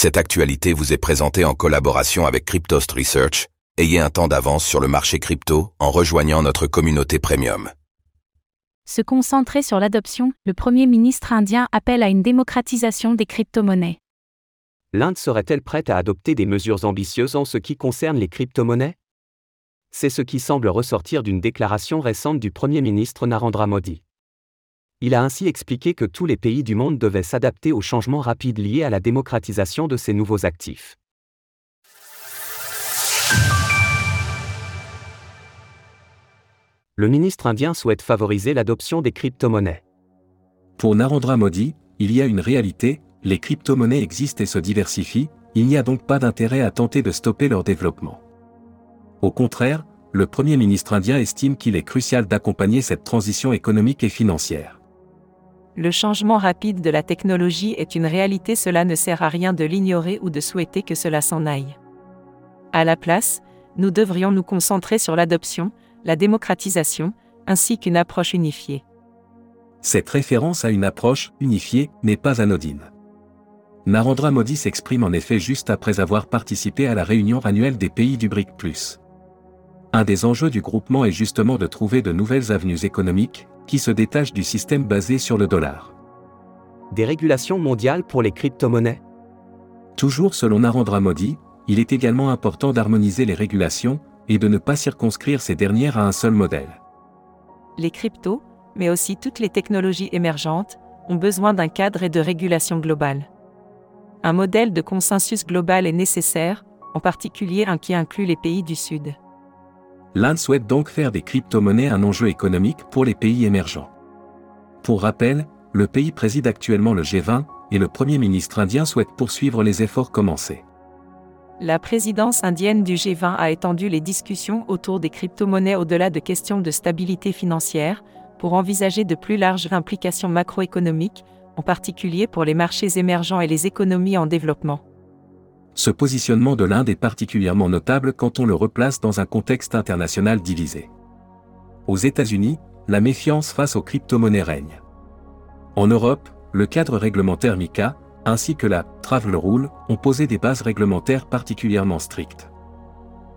Cette actualité vous est présentée en collaboration avec Cryptost Research. Ayez un temps d'avance sur le marché crypto en rejoignant notre communauté premium. Se concentrer sur l'adoption, le Premier ministre indien appelle à une démocratisation des crypto-monnaies. L'Inde serait-elle prête à adopter des mesures ambitieuses en ce qui concerne les crypto-monnaies? C'est ce qui semble ressortir d'une déclaration récente du Premier ministre Narendra Modi. Il a ainsi expliqué que tous les pays du monde devaient s'adapter aux changements rapides liés à la démocratisation de ces nouveaux actifs. Le ministre indien souhaite favoriser l'adoption des crypto-monnaies. Pour Narendra Modi, il y a une réalité, les crypto-monnaies existent et se diversifient, il n'y a donc pas d'intérêt à tenter de stopper leur développement. Au contraire, le Premier ministre indien estime qu'il est crucial d'accompagner cette transition économique et financière. Le changement rapide de la technologie est une réalité, cela ne sert à rien de l'ignorer ou de souhaiter que cela s'en aille. À la place, nous devrions nous concentrer sur l'adoption, la démocratisation, ainsi qu'une approche unifiée. Cette référence à une approche unifiée n'est pas anodine. Narendra Modi s'exprime en effet juste après avoir participé à la réunion annuelle des pays du BRIC+. Un des enjeux du groupement est justement de trouver de nouvelles avenues économiques, qui se détache du système basé sur le dollar. Des régulations mondiales pour les crypto-monnaies Toujours selon Narendra Modi, il est également important d'harmoniser les régulations et de ne pas circonscrire ces dernières à un seul modèle. Les cryptos, mais aussi toutes les technologies émergentes, ont besoin d'un cadre et de régulation globale. Un modèle de consensus global est nécessaire, en particulier un qui inclut les pays du Sud l'Inde souhaite donc faire des crypto-monnaies un enjeu économique pour les pays émergents. Pour rappel, le pays préside actuellement le G20 et le Premier ministre indien souhaite poursuivre les efforts commencés. La présidence indienne du G20 a étendu les discussions autour des crypto-monnaies au-delà de questions de stabilité financière, pour envisager de plus larges implications macroéconomiques, en particulier pour les marchés émergents et les économies en développement ce positionnement de l'Inde est particulièrement notable quand on le replace dans un contexte international divisé. Aux États-Unis, la méfiance face aux crypto-monnaies règne. En Europe, le cadre réglementaire MICA, ainsi que la Travel Rule, ont posé des bases réglementaires particulièrement strictes.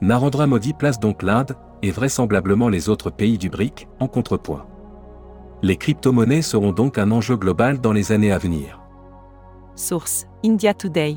Narendra Modi place donc l'Inde, et vraisemblablement les autres pays du BRIC, en contrepoint. Les crypto-monnaies seront donc un enjeu global dans les années à venir. Source India Today